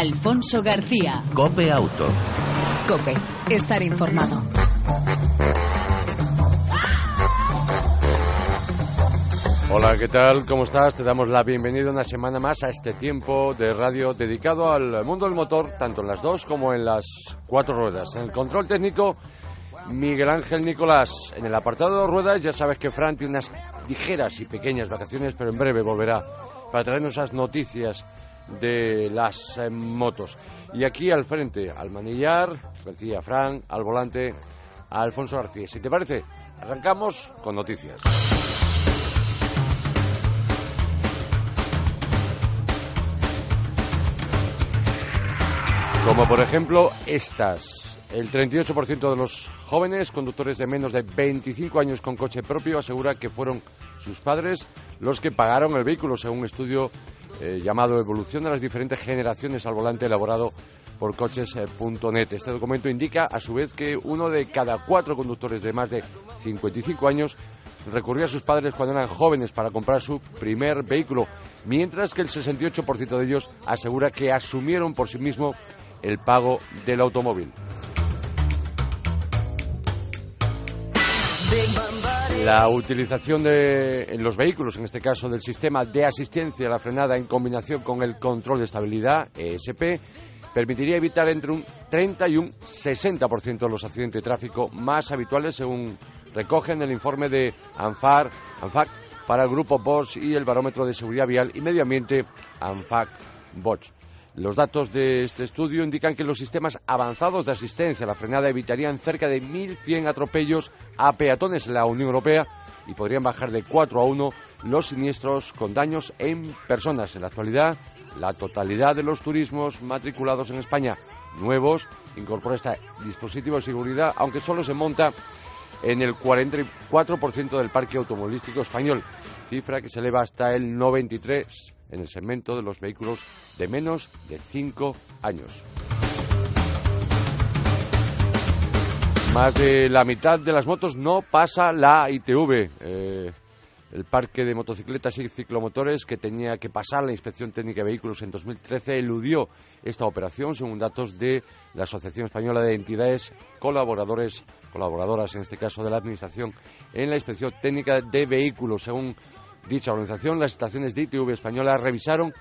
Alfonso García. Cope Auto. Cope, estar informado. Hola, ¿qué tal? ¿Cómo estás? Te damos la bienvenida una semana más a este tiempo de radio dedicado al mundo del motor, tanto en las dos como en las cuatro ruedas. En el control técnico, Miguel Ángel Nicolás. En el apartado de ruedas, ya sabes que Fran tiene unas ligeras y pequeñas vacaciones, pero en breve volverá para traernos esas noticias de las eh, motos. Y aquí al frente, al manillar, decía Fran, al volante, a Alfonso García. Si te parece, arrancamos con noticias. Como por ejemplo estas. El 38% de los jóvenes conductores de menos de 25 años con coche propio asegura que fueron sus padres los que pagaron el vehículo, según un estudio eh, llamado Evolución de las diferentes generaciones al volante elaborado por coches.net. Este documento indica, a su vez, que uno de cada cuatro conductores de más de 55 años recurría a sus padres cuando eran jóvenes para comprar su primer vehículo, mientras que el 68% de ellos asegura que asumieron por sí mismo el pago del automóvil. La utilización de, en los vehículos, en este caso del sistema de asistencia a la frenada en combinación con el control de estabilidad, ESP, permitiría evitar entre un 30 y un 60% de los accidentes de tráfico más habituales, según recogen el informe de ANFAR, ANFAC para el grupo Bosch y el barómetro de seguridad vial y medio ambiente ANFAC Bosch. Los datos de este estudio indican que los sistemas avanzados de asistencia a la frenada evitarían cerca de 1.100 atropellos a peatones en la Unión Europea y podrían bajar de 4 a 1 los siniestros con daños en personas. En la actualidad, la totalidad de los turismos matriculados en España nuevos incorpora este dispositivo de seguridad, aunque solo se monta en el 44% del parque automovilístico español, cifra que se eleva hasta el 93% en el segmento de los vehículos de menos de 5 años. Más de la mitad de las motos no pasa la ITV. Eh, el parque de motocicletas y ciclomotores que tenía que pasar la inspección técnica de vehículos en 2013 eludió esta operación, según datos de la Asociación Española de Entidades Colaboradores, colaboradoras en este caso de la Administración, en la inspección técnica de vehículos. Según dicha organización, las estaciones de ITV española revisaron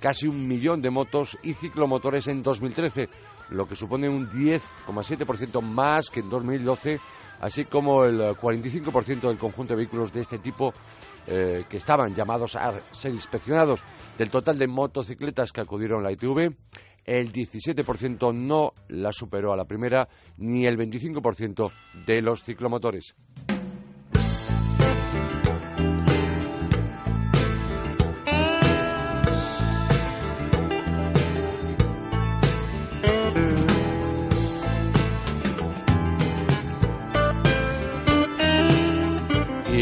casi un millón de motos y ciclomotores en 2013, lo que supone un 10,7% más que en 2012 así como el 45% del conjunto de vehículos de este tipo eh, que estaban llamados a ser inspeccionados. Del total de motocicletas que acudieron a la ITV, el 17% no la superó a la primera, ni el 25% de los ciclomotores.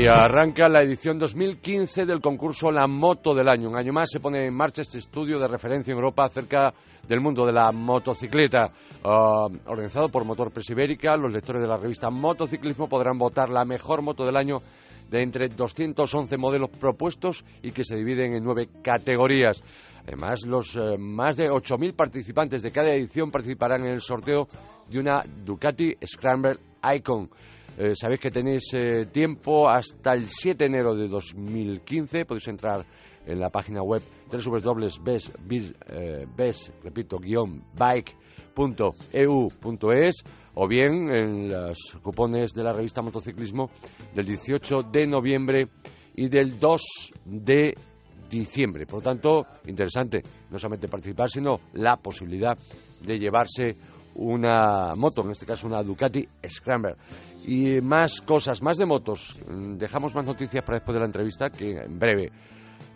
Y arranca la edición 2015 del concurso La Moto del Año. Un año más se pone en marcha este estudio de referencia en Europa acerca del mundo de la motocicleta. Ah, organizado por Motor Press Ibérica, los lectores de la revista Motociclismo podrán votar la mejor moto del año de entre 211 modelos propuestos y que se dividen en nueve categorías. Además, los eh, más de 8.000 participantes de cada edición participarán en el sorteo de una Ducati Scramble Icon. Eh, sabéis que tenéis eh, tiempo hasta el 7 de enero de 2015. Podéis entrar en la página web www.best, eh, o bien en los cupones de la revista Motociclismo del 18 de noviembre y del 2 de diciembre. Por lo tanto, interesante no solamente participar, sino la posibilidad de llevarse una moto, en este caso una Ducati Scrambler y más cosas, más de motos. Mm, dejamos más noticias para después de la entrevista que en breve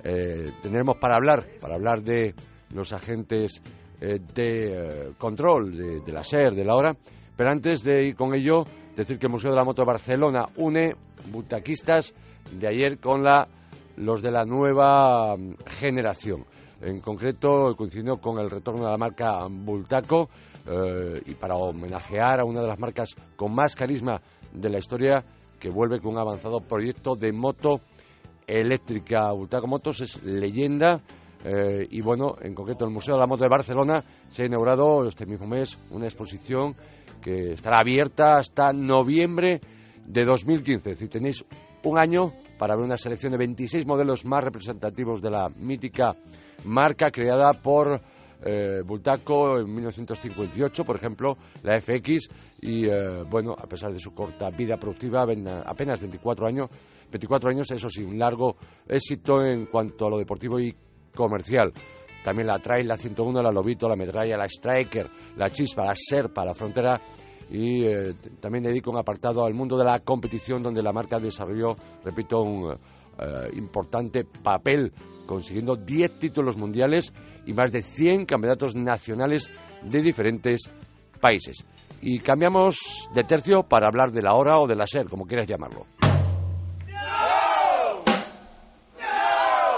eh, tendremos para hablar, para hablar de los agentes eh, de eh, control de, la SER, de la hora. Pero antes de ir con ello, decir que el Museo de la Moto Barcelona une butaquistas de ayer con la, los de la nueva mm, generación. En concreto, coincidió con el retorno de la marca Bultaco eh, y para homenajear a una de las marcas con más carisma de la historia que vuelve con un avanzado proyecto de moto eléctrica. Bultaco Motos es leyenda Eh, y bueno, en concreto, el Museo de la Moto de Barcelona se ha inaugurado este mismo mes una exposición que estará abierta hasta noviembre de 2015. Si tenéis un año para ver una selección de 26 modelos más representativos de la mítica marca creada por eh, Bultaco en 1958, por ejemplo, la FX, y eh, bueno, a pesar de su corta vida productiva, apenas 24 años, 24 años, eso sí, un largo éxito en cuanto a lo deportivo y comercial. También la Trail, la 101, la Lobito, la Medralla, la Striker, la Chispa, la Serpa, la Frontera y eh, también dedico un apartado al mundo de la competición donde la marca desarrolló, repito, un eh, importante papel consiguiendo 10 títulos mundiales y más de 100 campeonatos nacionales de diferentes países. Y cambiamos de tercio para hablar de la hora o de la SER, como quieras llamarlo.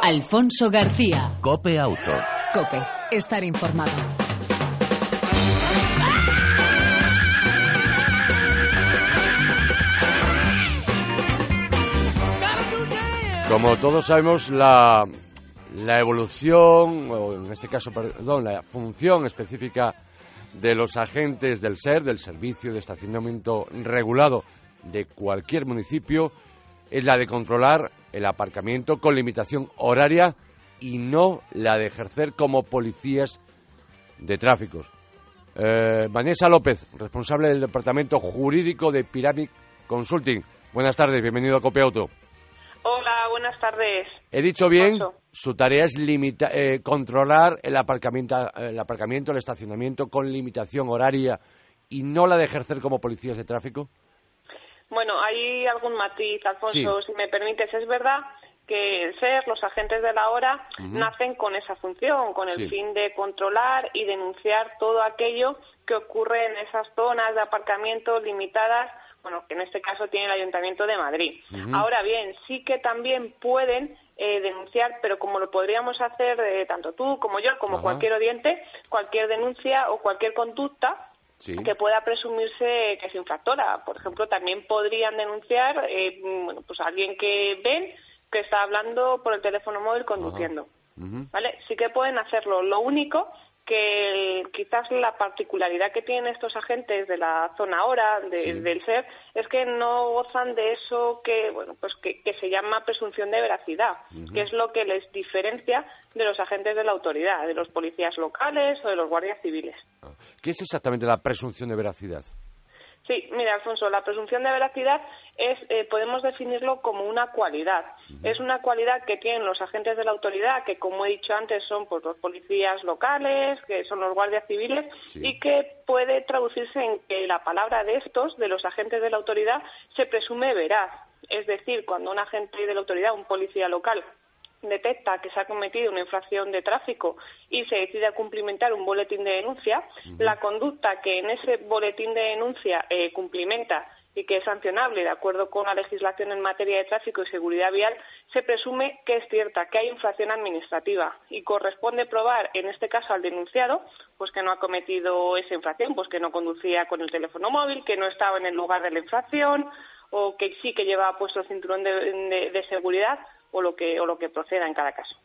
Alfonso García. Cope Auto. Cope, estar informado. Como todos sabemos, la, evolución, o en este caso, perdón, la función específica de los agentes del SER, del Servicio de Estacionamiento Regulado de cualquier municipio, es la de controlar el aparcamiento con limitación horaria y no la de ejercer como policías de tráficos. Eh, Vanessa López, responsable del Departamento Jurídico de Pyramid Consulting. Buenas tardes, bienvenido a Copiauto. Hola, buenas tardes. He dicho bien, su tarea es eh, controlar el aparcamiento, el aparcamiento, el estacionamiento con limitación horaria y no la de ejercer como policías de tráfico. Bueno, hay algún matiz, Alfonso, si me permites. Es verdad que el SER, los agentes de la hora, nacen con esa función, con el fin de controlar y denunciar todo aquello que ocurre en esas zonas de aparcamiento limitadas, bueno, que en este caso tiene el Ayuntamiento de Madrid. Ahora bien, sí que también pueden eh, denunciar, pero como lo podríamos hacer eh, tanto tú como yo, como cualquier oyente, cualquier denuncia o cualquier conducta que pueda presumirse que es infractora. Por ejemplo, también podrían denunciar eh, bueno, pues a alguien que ven que está hablando por el teléfono móvil conduciendo. ¿Vale? Sí que pueden hacerlo. Lo único que quizás la particularidad que tienen estos agentes de la zona ahora del SER es que no gozan de eso que bueno pues que, se llama presunción de veracidad que es lo que les diferencia de los agentes de la autoridad de los policías locales o de los guardias civiles ah. ¿qué es exactamente la presunción de veracidad? Sí, mira, Alfonso, la presunción de veracidad es, eh, podemos definirlo como una cualidad. Es una cualidad que tienen los agentes de la autoridad, que como he dicho antes son pues, los policías locales, que son los guardias civiles, y que puede traducirse en que la palabra de estos, de los agentes de la autoridad, se presume veraz. Es decir, cuando un agente de la autoridad, un policía local, detecta que se ha cometido una infracción de tráfico y se decide a cumplimentar un boletín de denuncia, la conducta que en ese boletín de denuncia eh, cumplimenta y que es sancionable. De acuerdo con la legislación en materia de tráfico y seguridad vial, se presume que es cierta, que hay infracción administrativa y corresponde probar, en este caso al denunciado, pues que no ha cometido esa infracción, pues que no conducía con el teléfono móvil, que no estaba en el lugar de la infracción o que sí que llevaba puesto el cinturón de seguridad o lo que, o lo que proceda en cada caso.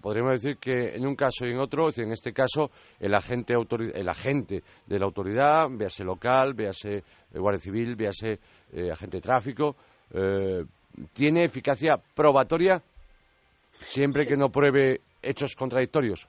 Podríamos decir que en un caso y en otro, en este caso, el agente, el agente de la autoridad, véase local, véase eh, Guardia Civil, véase eh, agente de tráfico, eh, tiene eficacia probatoria siempre que no pruebe hechos contradictorios.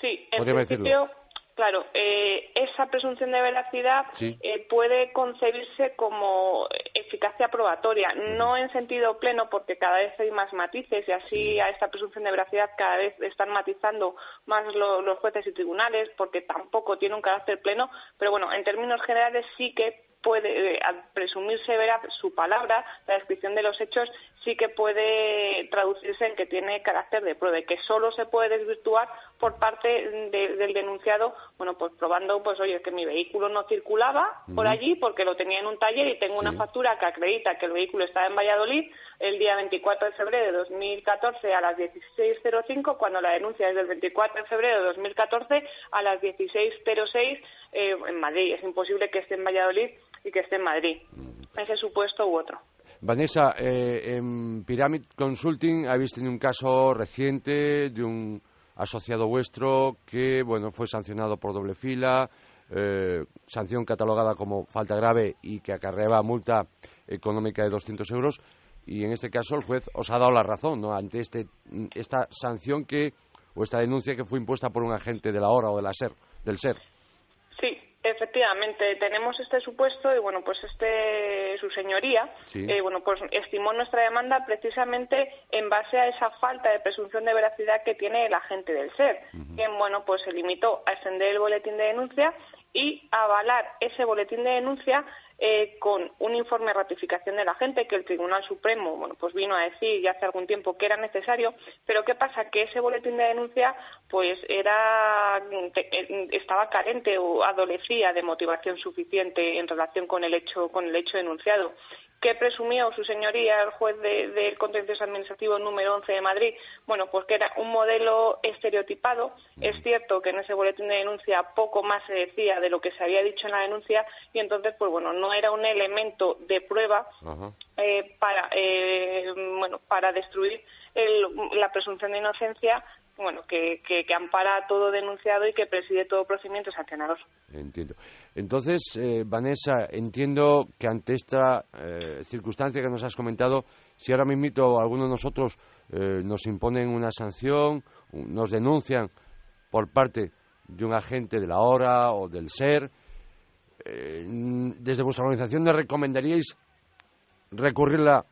Sí, en principio, Claro, eh, esa presunción de veracidad eh, puede concebirse como eficacia probatoria, no en sentido pleno porque cada vez hay más matices y así a esta presunción de veracidad cada vez están matizando más los jueces y tribunales porque tampoco tiene un carácter pleno, pero bueno, en términos generales sí que puede, eh, presumirse veraz su palabra, la descripción de los hechos, sí que puede traducirse en que tiene carácter de prueba y que solo se puede desvirtuar por parte del denunciado, bueno, pues probando, pues oye, que mi vehículo no circulaba por allí porque lo tenía en un taller y tengo una factura que acredita que el vehículo estaba en Valladolid el día 24 de febrero de 2014 a las 16.05, cuando la denuncia es del 24 de febrero de 2014 a las 16.06 eh, en Madrid. Es imposible que esté en Valladolid y que esté en Madrid. Ese supuesto u otro. Vanessa, eh, en Pyramid Consulting habéis tenido un caso reciente de un asociado vuestro que, bueno, fue sancionado por doble fila, eh, sanción catalogada como falta grave y que acarreaba multa económica de 200 euros. Y en este caso el juez os ha dado la razón ¿no? ante este, esta sanción que, o esta denuncia que fue impuesta por un agente de la hora o de la SER, del SER. Efectivamente, tenemos este supuesto y bueno, pues este su señoría, eh, bueno, pues estimó nuestra demanda precisamente en base a esa falta de presunción de veracidad que tiene el agente del SER, quien bueno, pues se limitó a extender el boletín de denuncia y avalar ese boletín de denuncia eh, con un informe de ratificación de la gente que el Tribunal Supremo bueno pues vino a decir ya hace algún tiempo que era necesario pero qué pasa que ese boletín de denuncia pues era eh, estaba carente o adolecía de motivación suficiente en relación con el hecho con el hecho denunciado ¿Qué presumió su señoría, el juez del de, contencioso administrativo número 11 de Madrid? Bueno, pues que era un modelo estereotipado. Es cierto que en ese boletín de denuncia poco más se decía de lo que se había dicho en la denuncia y entonces, pues bueno, no era un elemento de prueba eh, para, eh, bueno, para destruir la presunción de inocencia bueno, que, que, ampara todo denunciado y que preside todo procedimiento sancionador. Entiendo. Entonces, eh, Vanessa, entiendo que ante esta eh, circunstancia que nos has comentado, si ahora mismo alguno de nosotros eh, nos imponen una sanción, nos denuncian por parte de un agente de la hora o del SER, desde vuestra organización, ¿le recomendaríais recurrirla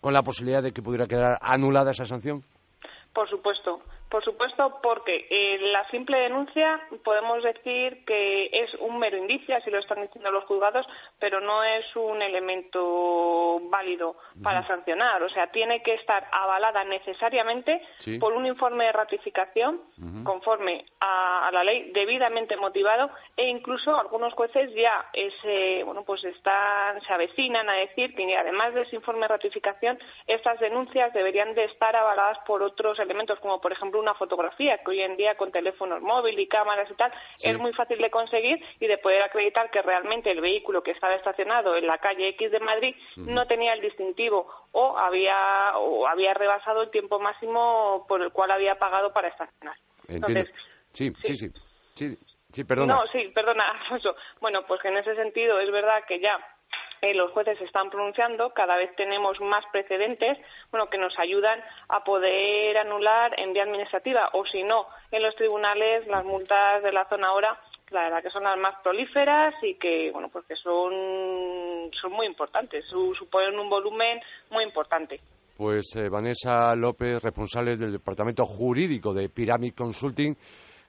con la posibilidad de que pudiera quedar anulada esa sanción? Por supuesto. Por supuesto, porque eh, la simple denuncia podemos decir que es un mero indicio, así lo están diciendo los juzgados, pero no es un elemento válido para sancionar. O sea, tiene que estar avalada necesariamente por un informe de ratificación conforme a, la ley, debidamente motivado, e incluso algunos jueces ya ese, bueno, pues están, se avecinan a decir que además de ese informe de ratificación, estas denuncias deberían de estar avaladas por otros elementos, como por ejemplo una fotografía, que hoy en día con teléfonos móviles y cámaras y tal es muy fácil de conseguir y de poder acreditar que realmente el vehículo que estaba estacionado en la calle X de Madrid no tenía el distintivo o había, o había rebasado el tiempo máximo por el cual había pagado para estacionar. Entonces, sí, sí, sí, sí, sí, perdona. No, sí, perdona, Alfonso. Bueno, pues que en ese sentido es verdad que ya eh, los jueces se están pronunciando, cada vez tenemos más precedentes bueno, que nos ayudan a poder anular en vía administrativa o si no, en los tribunales las multas de la zona ahora la verdad que son las más prolíferas y que bueno pues que son son muy importantes suponen un volumen muy importante. Pues eh, Vanessa López responsable del departamento jurídico de Pyramid Consulting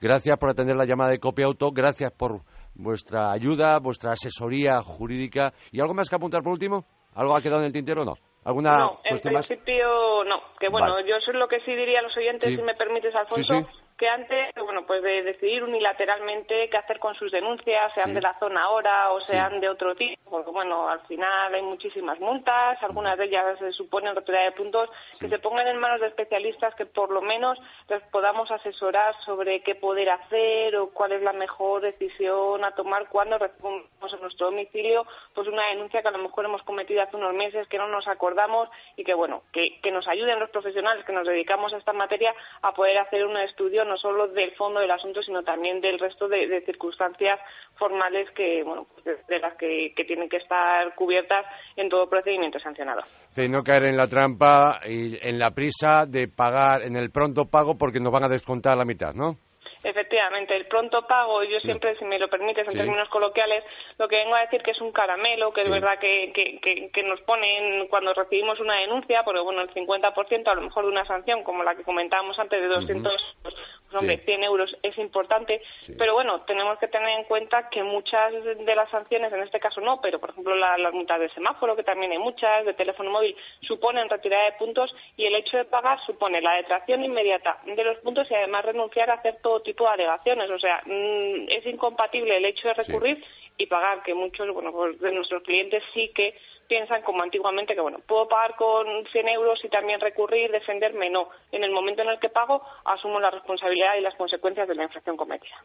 gracias por atender la llamada de Copia Auto gracias por vuestra ayuda, vuestra asesoría jurídica. ¿Y algo más que apuntar por último? ¿Algo ha quedado en el tintero o no? ¿Alguna no, en principio no. Que bueno, yo eso es lo que sí diría a los oyentes, si me permites, Alfonso que antes, bueno, pues de decidir unilateralmente qué hacer con sus denuncias, sean de la zona ahora o sean de otro tipo, porque bueno, al final hay muchísimas multas, algunas de ellas se suponen retirada de puntos, que se pongan en manos de especialistas que por lo menos les podamos asesorar sobre qué poder hacer o cuál es la mejor decisión a tomar cuando recibimos en nuestro domicilio pues una denuncia que a lo mejor hemos cometido hace unos meses que no nos acordamos y que bueno, que, que nos ayuden los profesionales que nos dedicamos a esta materia a poder hacer un estudio no solo del fondo del asunto, sino también del resto de, circunstancias formales que, bueno, de las que, tienen que estar cubiertas en todo procedimiento sancionado. De no caer en la trampa y en la prisa de pagar en el pronto pago porque nos van a descontar la mitad, ¿no? Efectivamente, el pronto pago, yo siempre, si me lo permites en términos coloquiales, lo que vengo a decir que es un caramelo, que es verdad que, que, que, nos ponen cuando recibimos una denuncia, porque bueno, el 50% a lo mejor de una sanción, como la que comentábamos antes de 200 pues hombre, 100 euros es importante, pero bueno, tenemos que tener en cuenta que muchas de las sanciones, en este caso no, pero por ejemplo las multas de semáforo, que también hay muchas, de teléfono móvil, suponen retirada de puntos y el hecho de pagar supone la detracción inmediata de los puntos y además renunciar a hacer todo tipo de alegaciones. O sea, mm, es incompatible el hecho de recurrir y pagar, que muchos bueno, pues de nuestros clientes sí que piensan como antiguamente que, bueno, puedo pagar con 100 euros y también recurrir, defenderme. No, en el momento en el que pago, asumo la responsabilidad y las consecuencias de la infracción cometida.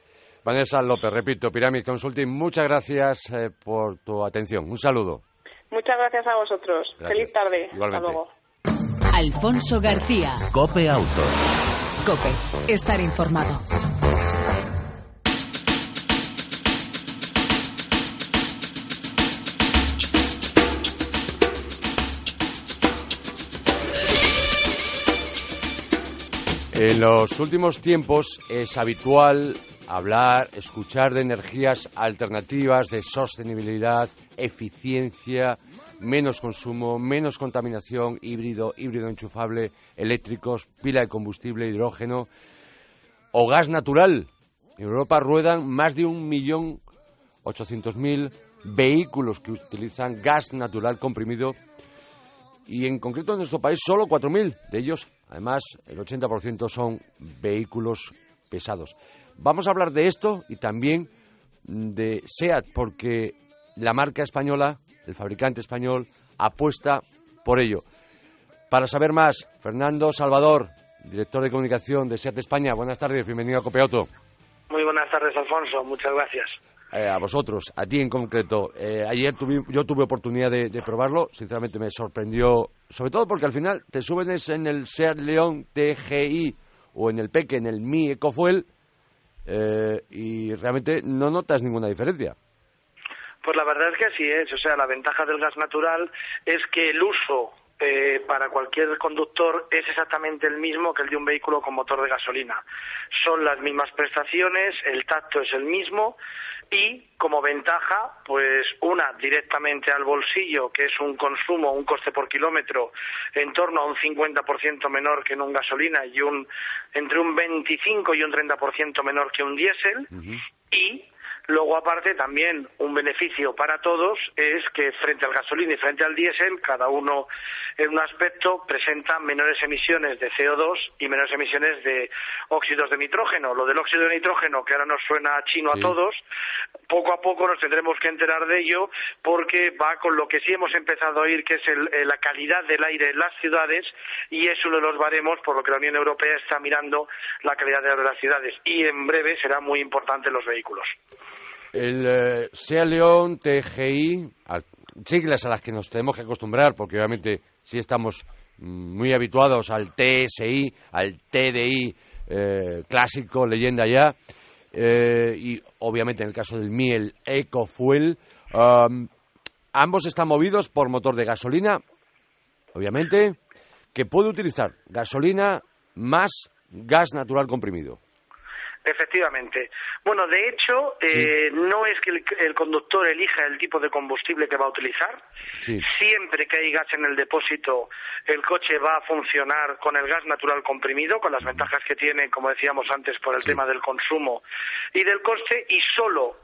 Vanessa López, repito, Pyramid Consulting, muchas gracias eh, por tu atención. Un saludo. Muchas gracias a vosotros. Feliz tarde. Hasta luego. Alfonso García. Cope Auto. Cope, estar informado. En los últimos tiempos es habitual hablar, escuchar de energías alternativas, de sostenibilidad, eficiencia, menos consumo, menos contaminación, híbrido, híbrido enchufable, eléctricos, pila de combustible, hidrógeno o gas natural. En Europa ruedan más de un millón ochocientos mil vehículos que utilizan gas natural comprimido y en concreto en nuestro país solo 4.000 de ellos. Además, el 80% son vehículos pesados. Vamos a hablar de esto y también de SEAT, porque la marca española, el fabricante español, apuesta por ello. Para saber más, Fernando Salvador, director de comunicación de SEAT España. Buenas tardes, bienvenido a Copeauto. Muy buenas tardes, Alfonso. Muchas gracias. Eh, a vosotros, a ti en concreto. Eh, ayer yo tuve oportunidad de, probarlo, sinceramente me sorprendió, sobre todo porque al final te suben en el Seat León TGI o en el Peque, en el Mi EcoFuel, eh, y realmente no notas ninguna diferencia. Pues la verdad es que así es, o sea, la ventaja del gas natural es que el uso eh, para cualquier conductor es exactamente el mismo que el de un vehículo con motor de gasolina. Son las mismas prestaciones, el tacto es el mismo y como ventaja, pues una directamente al bolsillo, que es un consumo, un coste por kilómetro en torno a un 50% menor que en un gasolina y un entre un 25 y un 30% menor que un diésel y Luego, aparte, también un beneficio para todos es que frente al gasolina y frente al diésel, cada uno en un aspecto presenta menores emisiones de CO2 y menores emisiones de óxidos de nitrógeno. Lo del óxido de nitrógeno, que ahora nos suena chino a todos, poco a poco nos tendremos que enterar de ello porque va con lo que sí hemos empezado a oír, que es eh, la calidad del aire en las ciudades y es uno de los baremos por lo que la Unión Europea está mirando la calidad de las ciudades y en breve será muy importante los vehículos. El eh, SEA León TGI, siglas a las que nos tenemos que acostumbrar, porque obviamente sí estamos mm, muy habituados al TSI, al TDI eh, clásico, leyenda ya, eh, y obviamente en el caso del Mi, el EcoFuel, ambos están movidos por motor de gasolina, obviamente, que puede utilizar gasolina más gas natural comprimido. Efectivamente. Bueno, de hecho, eh, no es que el, conductor elija el tipo de combustible que va a utilizar. Siempre que hay gas en el depósito, el coche va a funcionar con el gas natural comprimido, con las ventajas que tiene, como decíamos antes, por el tema del consumo y del coste, y solo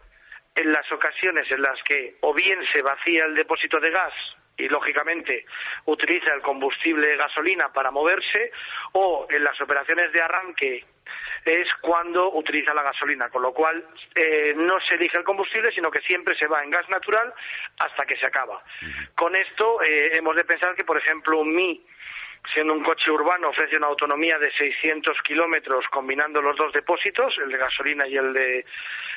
en las ocasiones en las que o bien se vacía el depósito de gas y lógicamente utiliza el combustible gasolina para moverse o en las operaciones de arranque es cuando utiliza la gasolina, con lo cual eh, no se elige el combustible, sino que siempre se va en gas natural hasta que se acaba. Con esto eh, hemos de pensar que, por ejemplo, un Mi siendo un coche urbano, ofrece una autonomía de 600 kilómetros combinando los dos depósitos, el de gasolina y el de,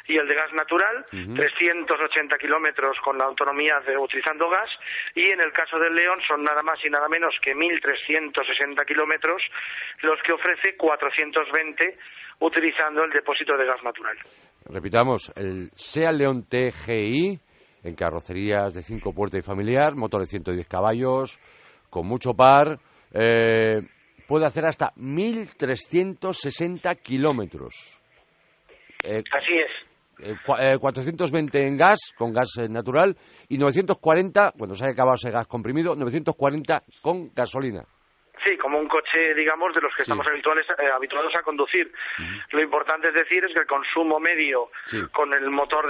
y el de gas natural, 380 kilómetros con la autonomía de utilizando gas, y en el caso del León son nada más y nada menos que 1.360 kilómetros los que ofrece 420 utilizando el depósito de gas natural. Repitamos, el SEA León TGI en carrocerías de 5 puertas y familiar, motor de 110 caballos, con mucho par, eh, puede hacer hasta 1.360 kilómetros. Eh, Así es. 420 eh, en gas, con gas natural, y 940, cuando se haya acabado ese gas comprimido, 940 con gasolina. Sí, como un coche, digamos, de los que estamos habituales, habituados a conducir. Lo importante es decir es que el consumo medio con el motor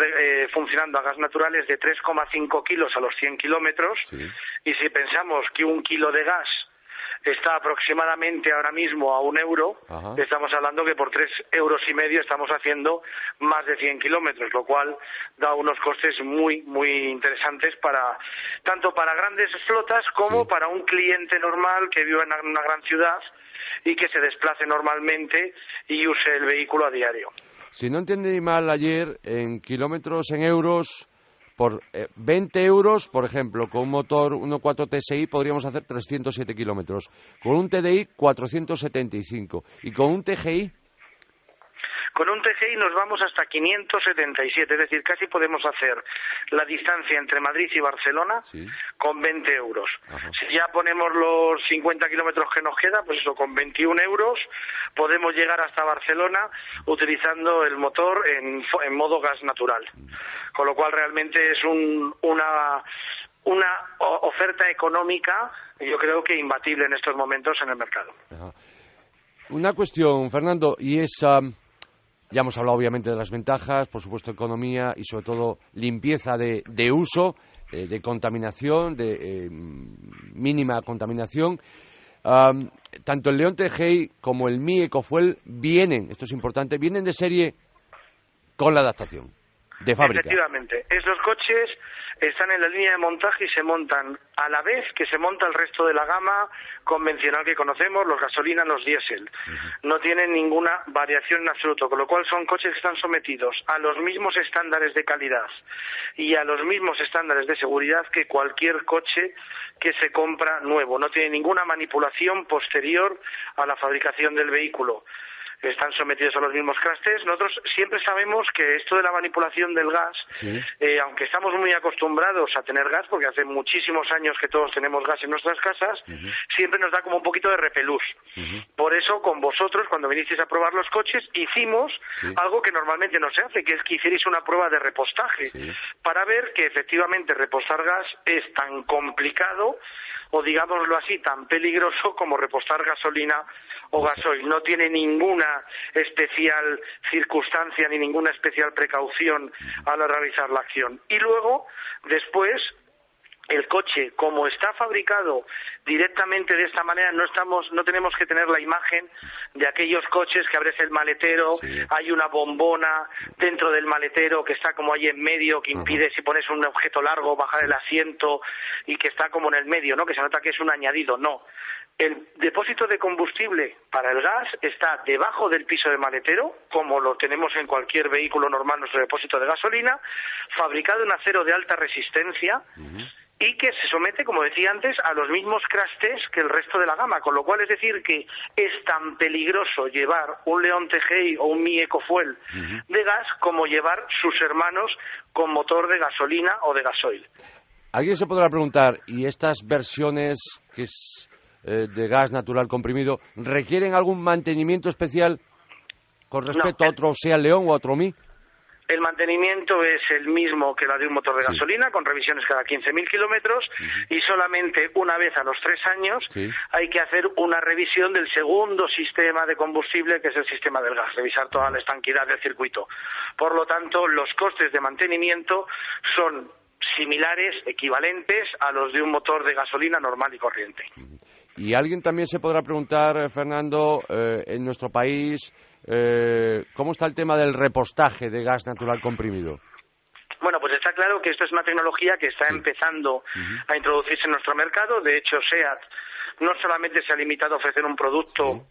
funcionando a gas natural es de 3,5 kilos a los 100 kilómetros. Y si pensamos que un kilo de gas está aproximadamente ahora mismo a un euro, estamos hablando que por tres euros y medio estamos haciendo más de 100 kilómetros, lo cual da unos costes muy, muy interesantes para tanto para grandes flotas como para un cliente normal que vive en una gran ciudad y que se desplace normalmente y use el vehículo a diario. Si no entendí mal ayer, en kilómetros, en euros, por 20 eh, euros, por ejemplo, con un motor 1.4 TSI podríamos hacer 307 kilómetros. Con un TDI, 475. Y con un TGI, con un TGI nos vamos hasta 577, es decir, casi podemos hacer la distancia entre Madrid y Barcelona con 20 euros. Si ya ponemos los 50 kilómetros que nos queda, pues eso, con 21 euros podemos llegar hasta Barcelona utilizando el motor en, modo gas natural. Con lo cual realmente es una una oferta económica, yo creo que imbatible en estos momentos en el mercado. Una cuestión, Fernando, y es ya hemos hablado obviamente de las ventajas, por supuesto economía y sobre todo limpieza de, uso, eh, de contaminación, de eh, mínima contaminación. tanto el León TGI como el Mi Ecofuel vienen, esto es importante, vienen de serie con la adaptación de fábrica. Efectivamente, esos coches están en la línea de montaje y se montan a la vez que se monta el resto de la gama convencional que conocemos, los gasolina, los diésel. No tienen ninguna variación en absoluto, con lo cual son coches que están sometidos a los mismos estándares de calidad y a los mismos estándares de seguridad que cualquier coche que se compra nuevo. No tiene ninguna manipulación posterior a la fabricación del vehículo están sometidos a los mismos crastes. Nosotros siempre sabemos que esto de la manipulación del gas, eh, aunque estamos muy acostumbrados a tener gas, porque hace muchísimos años que todos tenemos gas en nuestras casas, siempre nos da como un poquito de repelús. Por eso, con vosotros, cuando vinisteis a probar los coches, hicimos algo que normalmente no se hace, que es que hicierais una prueba de repostaje, para ver que efectivamente repostar gas es tan complicado o digámoslo así, tan peligroso como repostar gasolina o gasoil. No tiene ninguna especial circunstancia ni ninguna especial precaución a la realizar la acción. Y luego, después, el coche, como está fabricado directamente de esta manera, no estamos, no tenemos que tener la imagen de aquellos coches que abres el maletero, hay una bombona dentro del maletero que está como ahí en medio, que impide si pones un objeto largo bajar el asiento y que está como en el medio, ¿no? Que se nota que es un añadido, no. El depósito de combustible para el gas está debajo del piso de maletero, como lo tenemos en cualquier vehículo normal, nuestro depósito de gasolina, fabricado en acero de alta resistencia y que se somete, como decía antes, a los mismos crastes que el resto de la gama, con lo cual es decir que es tan peligroso llevar un León TGI o un Mi Ecofuel de gas como llevar sus hermanos con motor de gasolina o de gasoil. Alguien se podrá preguntar, ¿y estas versiones que es eh, de gas natural comprimido requieren algún mantenimiento especial con respecto a otro sea León o a otro Mi? El mantenimiento es el mismo que la de un motor de gasolina, con revisiones cada 15.000 kilómetros, y solamente una vez a los tres años hay que hacer una revisión del segundo sistema de combustible, que es el sistema del gas, revisar toda la estanquidad del circuito. Por lo tanto, los costes de mantenimiento son similares, equivalentes a los de un motor de gasolina normal y corriente. Y alguien también se podrá preguntar, eh, Fernando, eh, en nuestro país, eh, ¿cómo está el tema del repostaje de gas natural comprimido? Bueno, pues está claro que esto es una tecnología que está empezando a introducirse en nuestro mercado. De hecho, SEAT no solamente se ha limitado a ofrecer un producto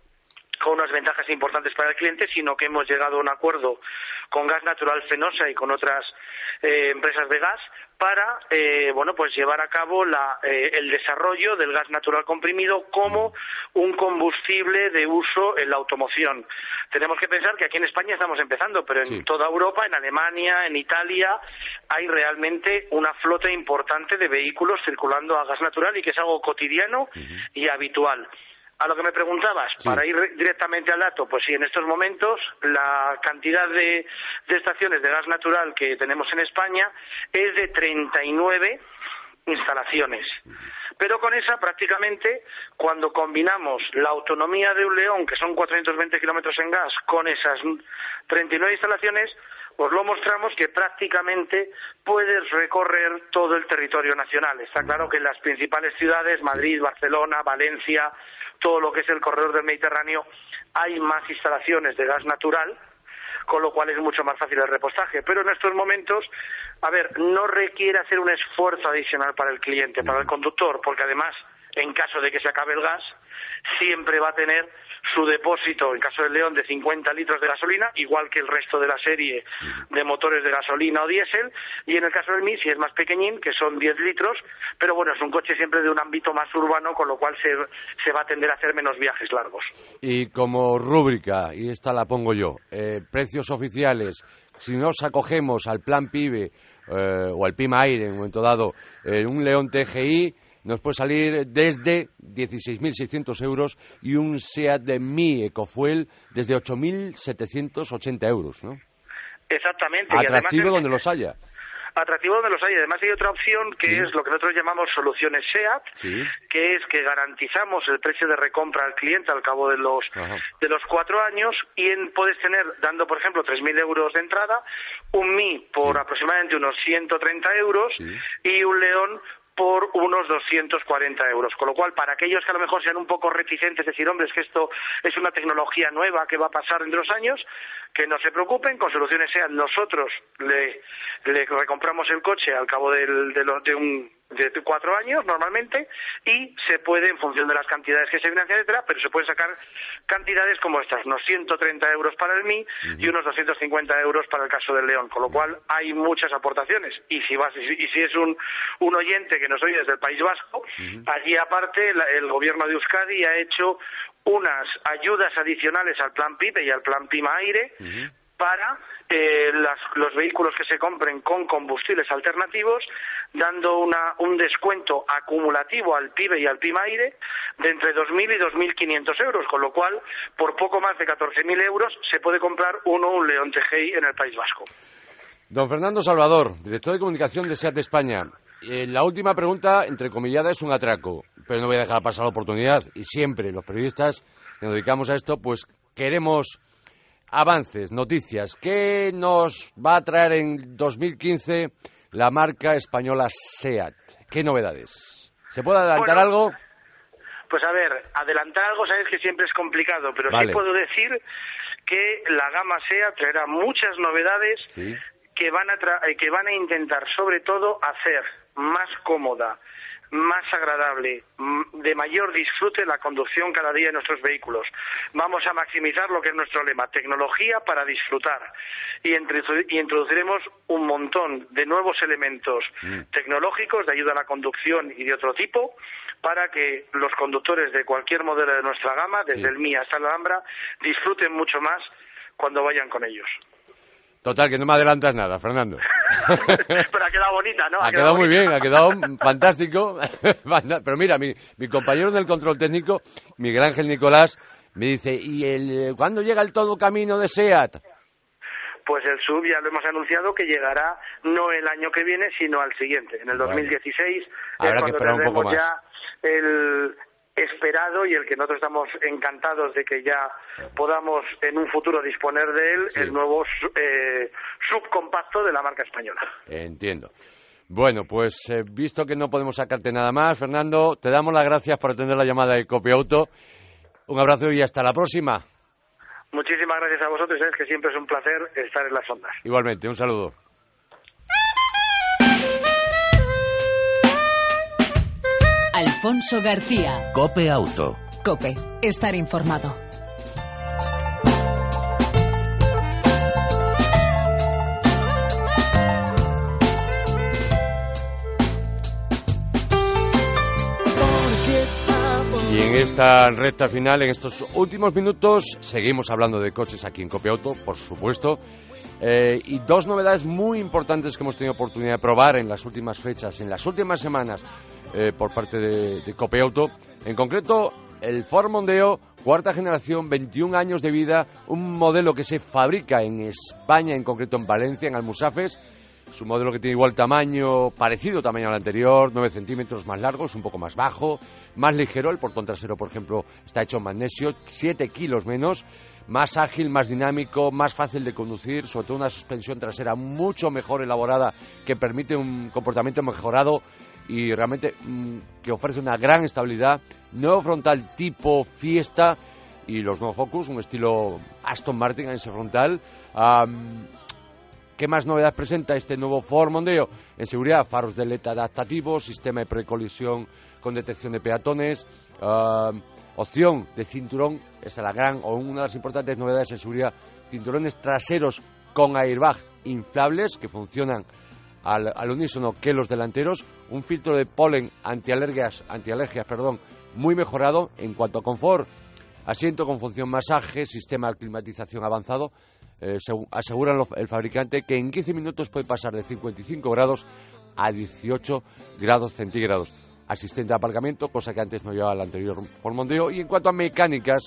con unas ventajas importantes para el cliente, sino que hemos llegado a un acuerdo con Gas Natural Fenosa y con otras eh, empresas de gas para eh, bueno pues llevar a cabo eh, el desarrollo del gas natural comprimido como un combustible de uso en la automoción. Tenemos que pensar que aquí en España estamos empezando, pero en toda Europa, en Alemania, en Italia, hay realmente una flota importante de vehículos circulando a gas natural y que es algo cotidiano y habitual. A lo que me preguntabas, para ir directamente al dato, pues sí, en estos momentos la cantidad de, estaciones de gas natural que tenemos en España es de 39 instalaciones. Pero con esa, prácticamente, cuando combinamos la autonomía de un león, que son 420 kilómetros en gas, con esas 39 instalaciones, pues lo mostramos que prácticamente puedes recorrer todo el territorio nacional. Está claro que en las principales ciudades, Madrid, Barcelona, Valencia, todo lo que es el corredor del Mediterráneo, hay más instalaciones de gas natural, con lo cual es mucho más fácil el repostaje. Pero en estos momentos, a ver, no requiere hacer un esfuerzo adicional para el cliente, para el conductor, porque además, en caso de que se acabe el gas, siempre va a tener su depósito, en caso del León, de 50 litros de gasolina, igual que el resto de la serie de motores de gasolina o diésel, y en el caso del Mi, si es más pequeñín, que son 10 litros, pero bueno, es un coche siempre de un ámbito más urbano, con lo cual se, se va a tender a hacer menos viajes largos. Y como rúbrica, y esta la pongo yo, eh, precios oficiales, si nos acogemos al plan PIBE eh, o al PIMA Aire en un momento dado, en un León TGI, nos puede salir desde 16.600 euros y un SEAT de Mi Ecofuel desde 8.780 euros, ¿no? Exactamente. Atractivo donde los haya atractivo donde los hay. Además hay otra opción que es lo que nosotros llamamos soluciones SEAT, que es que garantizamos el precio de recompra al cliente al cabo de los de los cuatro años y en, puedes tener, dando por ejemplo 3.000 euros de entrada, un Mi por aproximadamente unos 130 euros y un León por unos 240 euros. Con lo cual, para aquellos que a lo mejor sean un poco reticentes, decir, hombre, es que esto es una tecnología nueva que va a pasar entre los años, que no se preocupen, con soluciones sean nosotros le, le recompramos el coche al cabo del, de, de, un, de cuatro años normalmente y se puede, en función de las cantidades que se financian, etcétera, pero se pueden sacar cantidades como estas, unos 130 euros para el MI y unos 250 euros para el caso del León, con lo cual hay muchas aportaciones. Y si, vas, y si es un, un oyente que nos oye desde el País Vasco, allí aparte el gobierno de Euskadi ha hecho unas ayudas adicionales al plan PIPE y al plan PIMA Aire para eh, los vehículos que se compren con combustibles alternativos, dando una, un descuento acumulativo al PIBE y al PIMAIRE de entre 2.000 y 2.500 euros, con lo cual, por poco más de 14.000 euros, se puede comprar uno un León TGI en el País Vasco. Don Fernando Salvador, director de comunicación de SEAT España. Eh, la última pregunta, entre comillada, es un atraco, pero no voy a dejar pasar la oportunidad. Y siempre los periodistas que nos dedicamos a esto, pues queremos avances, noticias. ¿Qué nos va a traer en 2015 la marca española SEAT? ¿Qué novedades? ¿Se puede adelantar algo? Pues a ver, adelantar algo sabes que siempre es complicado, pero sí puedo decir que la gama SEAT traerá muchas novedades que, van a que van a intentar sobre todo hacer más cómoda, más agradable, de mayor disfrute la conducción cada día de nuestros vehículos. Vamos a maximizar lo que es nuestro lema, tecnología para disfrutar. Y, introduciremos un montón de nuevos elementos mm. tecnológicos de ayuda a la conducción y de otro tipo para que los conductores de cualquier modelo de nuestra gama, desde el MI hasta el Alhambra, disfruten mucho más cuando vayan con ellos. Total, que no me adelantas nada, Fernando. Pero ha quedado bonita, ¿no? Ha, quedado, muy bien, ha quedado fantástico. Pero mira, mi, compañero del control técnico, Miguel Ángel Nicolás, me dice, ¿y el, cuándo llega el todo camino de SEAT? Pues el sub ya lo hemos anunciado que llegará no el año que viene, sino al siguiente, en el 2016. Habrá que esperar un poco más. ya el, esperado y el que nosotros estamos encantados de que ya podamos en un futuro disponer de él, el nuevo eh, subcompacto de la marca española. Entiendo. Bueno, pues eh, visto que no podemos sacarte nada más, Fernando, te damos las gracias por atender la llamada de Copiauto. Un abrazo y hasta la próxima. Muchísimas gracias a vosotros, es que siempre es un placer estar en las ondas. Igualmente, un saludo. Alfonso García. Cope Auto. Cope, estar informado. Y en esta recta final, en estos últimos minutos, seguimos hablando de coches aquí en Cope Auto, por supuesto. Eh, y dos novedades muy importantes que hemos tenido oportunidad de probar en las últimas fechas, en las últimas semanas, eh, por parte de, de Cope Auto. En concreto, el Ford Mondeo, cuarta generación, 21 años de vida, un modelo que se fabrica en España, en concreto en Valencia, en Almusafes. Es un modelo que tiene igual tamaño, parecido tamaño al anterior, 9 centímetros más largo, es un poco más bajo, más ligero. El portón trasero, por ejemplo, está hecho en magnesio, 7 kilos menos más ágil, más dinámico, más fácil de conducir, sobre todo una suspensión trasera mucho mejor elaborada que permite un comportamiento mejorado y realmente mm, que ofrece una gran estabilidad. Nuevo frontal tipo fiesta y los nuevos Focus, un estilo Aston Martin en ese frontal ¿Qué más novedades presenta este nuevo Ford Mondeo? En seguridad, faros de LED adaptativos, sistema de precolisión con detección de peatones, opción de cinturón, esta es la gran o una de las importantes novedades en seguridad, cinturones traseros con airbag inflables que funcionan al, al, unísono que los delanteros, un filtro de polen antialergias, antialergias perdón, muy mejorado en cuanto a confort, asiento con función masaje, sistema de climatización avanzado, eh, aseguran el fabricante que en 15 minutos puede pasar de 55 grados a 18 grados centígrados. Asistente de aparcamiento, cosa que antes no llevaba el anterior Formondeo. Y en cuanto a mecánicas,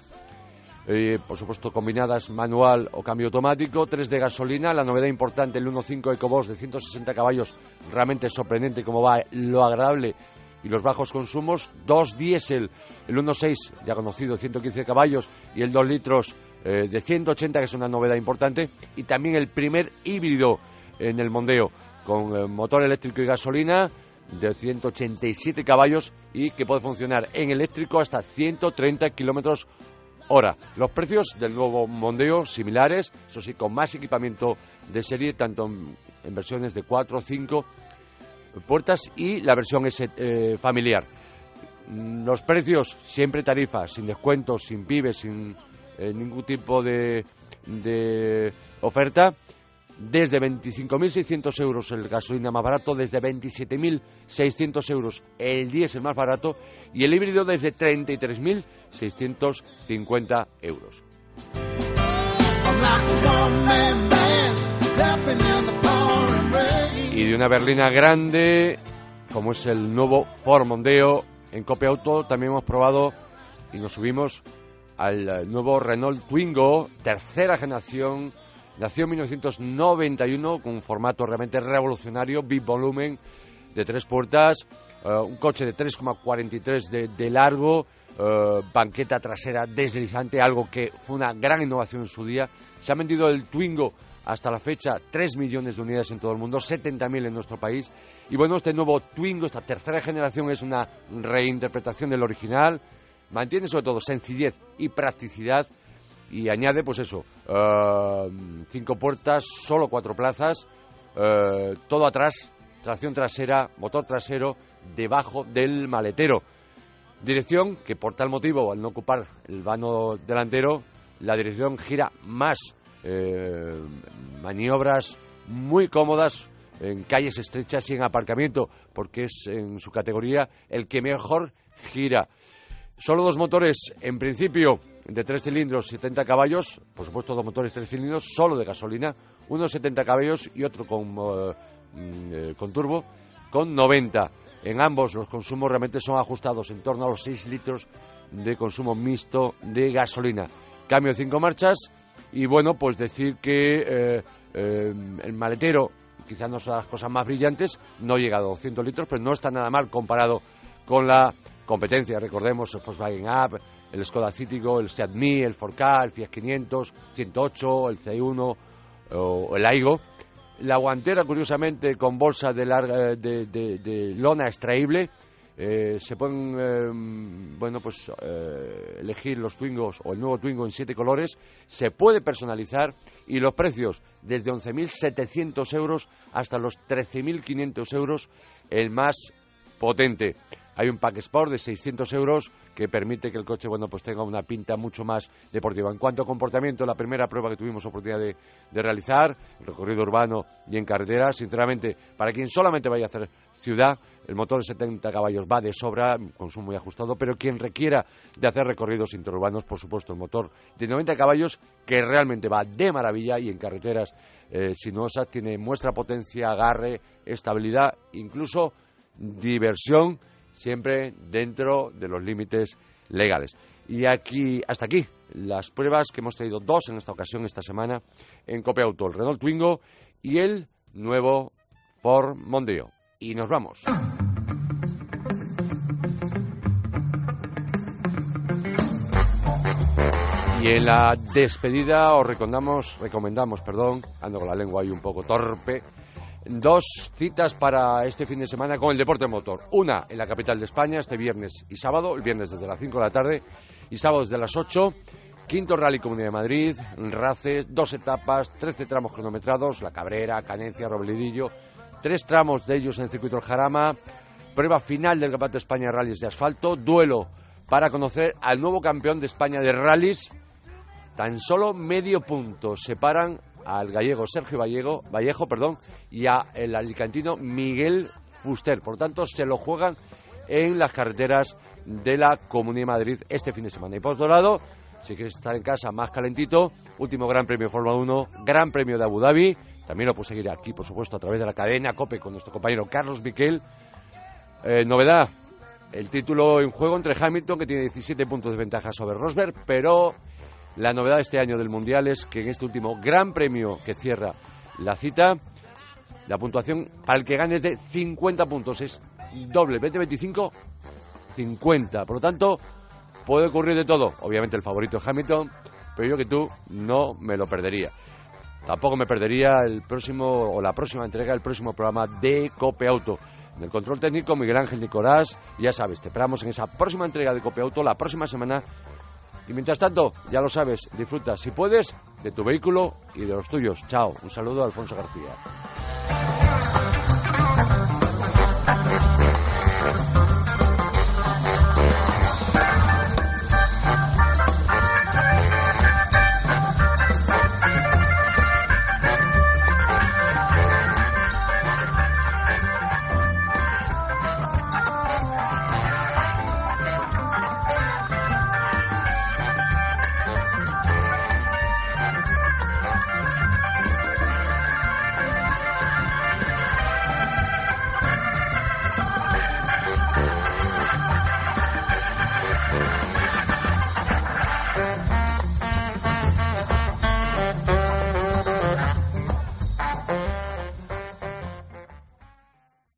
eh, por supuesto combinadas manual o cambio automático, 3 de gasolina, la novedad importante el 1.5 EcoBoost de 160 caballos, realmente sorprendente cómo va lo agradable y los bajos consumos, 2 diésel, el 1.6 ya conocido 115 caballos y el 2 litros eh, de 180 que es una novedad importante y también el primer híbrido en el Mondeo con eh, motor eléctrico y gasolina de 187 caballos y que puede funcionar en eléctrico hasta 130 kilómetros Ahora, los precios del nuevo Mondeo similares, eso sí, con más equipamiento de serie, tanto en, versiones de 4 o 5 puertas y la versión eh, familiar. Mm, los precios, siempre tarifas, sin descuentos, sin pibes, sin eh, ningún tipo de, de oferta desde 25.600 euros el gasolina más barato, desde 27.600 euros el diésel más barato y el híbrido desde 33.650 euros. Y de una berlina grande, como es el nuevo Ford Mondeo, en Copia Auto también hemos probado y nos subimos al nuevo Renault Twingo, tercera generación Nació en 1991 con un formato realmente revolucionario, big volumen, de tres puertas, eh, un coche de 3,43 de, de, largo, eh, banqueta trasera deslizante, algo que fue una gran innovación en su día. Se ha vendido el Twingo hasta la fecha 3 millones de unidades en todo el mundo, 70.000 en nuestro país. Y bueno, este nuevo Twingo, esta tercera generación, es una reinterpretación del original. Mantiene sobre todo sencillez y practicidad y añade, pues eso, eh, cinco puertas, solo cuatro plazas, eh, todo atrás, tracción trasera, motor trasero, debajo del maletero. Dirección que por tal motivo, al no ocupar el vano delantero, la dirección gira más. Eh, maniobras muy cómodas en calles estrechas y en aparcamiento, porque es en su categoría el que mejor gira. Solo dos motores, en principio, de tres cilindros, 70 caballos, por supuesto dos motores tres cilindros, solo de gasolina, uno 70 caballos y otro con, eh, mm, eh, con turbo, con 90. En ambos los consumos realmente son ajustados en torno a los 6 litros de consumo mixto de gasolina. Cambio de cinco marchas y bueno, pues decir que eh, el maletero quizás no son las cosas más brillantes, no llega a 200 litros, pero no está nada mal comparado con la competencia, recordemos el Volkswagen Up, el Skoda Citigo, el Seat Mii, el 4K, el Fiat 500, 108, el C1 o el Aigo. La guantera, curiosamente, con bolsa de, larga, de, lona extraíble, eh, se pueden eh, bueno pues eh, elegir los Twingos o el nuevo Twingo en siete colores se puede personalizar y los precios desde 11.700 euros hasta los 13.500 euros el más potente hay un pack sport de 600 euros que permite que el coche bueno pues tenga una pinta mucho más deportiva. En cuanto a comportamiento, la primera prueba que tuvimos oportunidad de, realizar, recorrido urbano y en carretera, sinceramente, para quien solamente vaya a hacer ciudad, el motor de 70 caballos va de sobra, consumo muy ajustado, pero quien requiera de hacer recorridos interurbanos, por supuesto, el motor de 90 caballos que realmente va de maravilla y en carreteras eh, sinuosas tiene muestra potencia, agarre, estabilidad, incluso diversión siempre dentro de los límites legales. Y aquí, hasta aquí, las pruebas que hemos traído dos en esta ocasión, esta semana, en Copia Auto, el Renault Twingo y el nuevo Ford Mondeo. Y nos vamos. Y en la despedida os recomendamos, recomendamos, perdón, ando con la lengua ahí un poco torpe, dos citas para este fin de semana con el deporte motor. Una en la capital de España este viernes y sábado, el viernes desde las 5 de la tarde y sábado desde las 8 Quinto Rally Comunidad de Madrid, Races, dos etapas, trece tramos cronometrados, La Cabrera, Canencia, Robledillo, tres tramos de ellos en el circuito del Jarama, prueba final del Campeonato de España de Rallys de Asfalto, duelo para conocer al nuevo campeón de España de rallies. Tan solo medio punto separan al gallego Sergio Vallejo, Vallejo perdón, y al alicantino Miguel Fuster. Por tanto, se lo juegan en las carreteras de la Comunidad de Madrid este fin de semana. Y por otro lado, si quieres estar en casa más calentito, último Gran Premio de Fórmula 1, Gran Premio de Abu Dhabi. También lo puedes seguir aquí, por supuesto, a través de la cadena COPE con nuestro compañero Carlos Miquel. Eh, novedad, el título en juego entre Hamilton, que tiene 17 puntos de ventaja sobre Rosberg, pero la novedad de este año del Mundial es que en este último Gran Premio que cierra la cita, la puntuación para el que gane es de 50 puntos, es doble, 20-25, 50. Por lo tanto, puede ocurrir de todo. Obviamente el favorito es Hamilton, pero yo que tú no me lo perdería. Tampoco me perdería el próximo o la próxima entrega del próximo programa de Cope Auto. En el control técnico, Miguel Ángel Nicolás. Ya sabes, te esperamos en esa próxima entrega de Cope Auto la próxima semana. Y mientras tanto, ya lo sabes, disfruta, si puedes, de tu vehículo y de los tuyos. Chao. Un saludo a Alfonso García.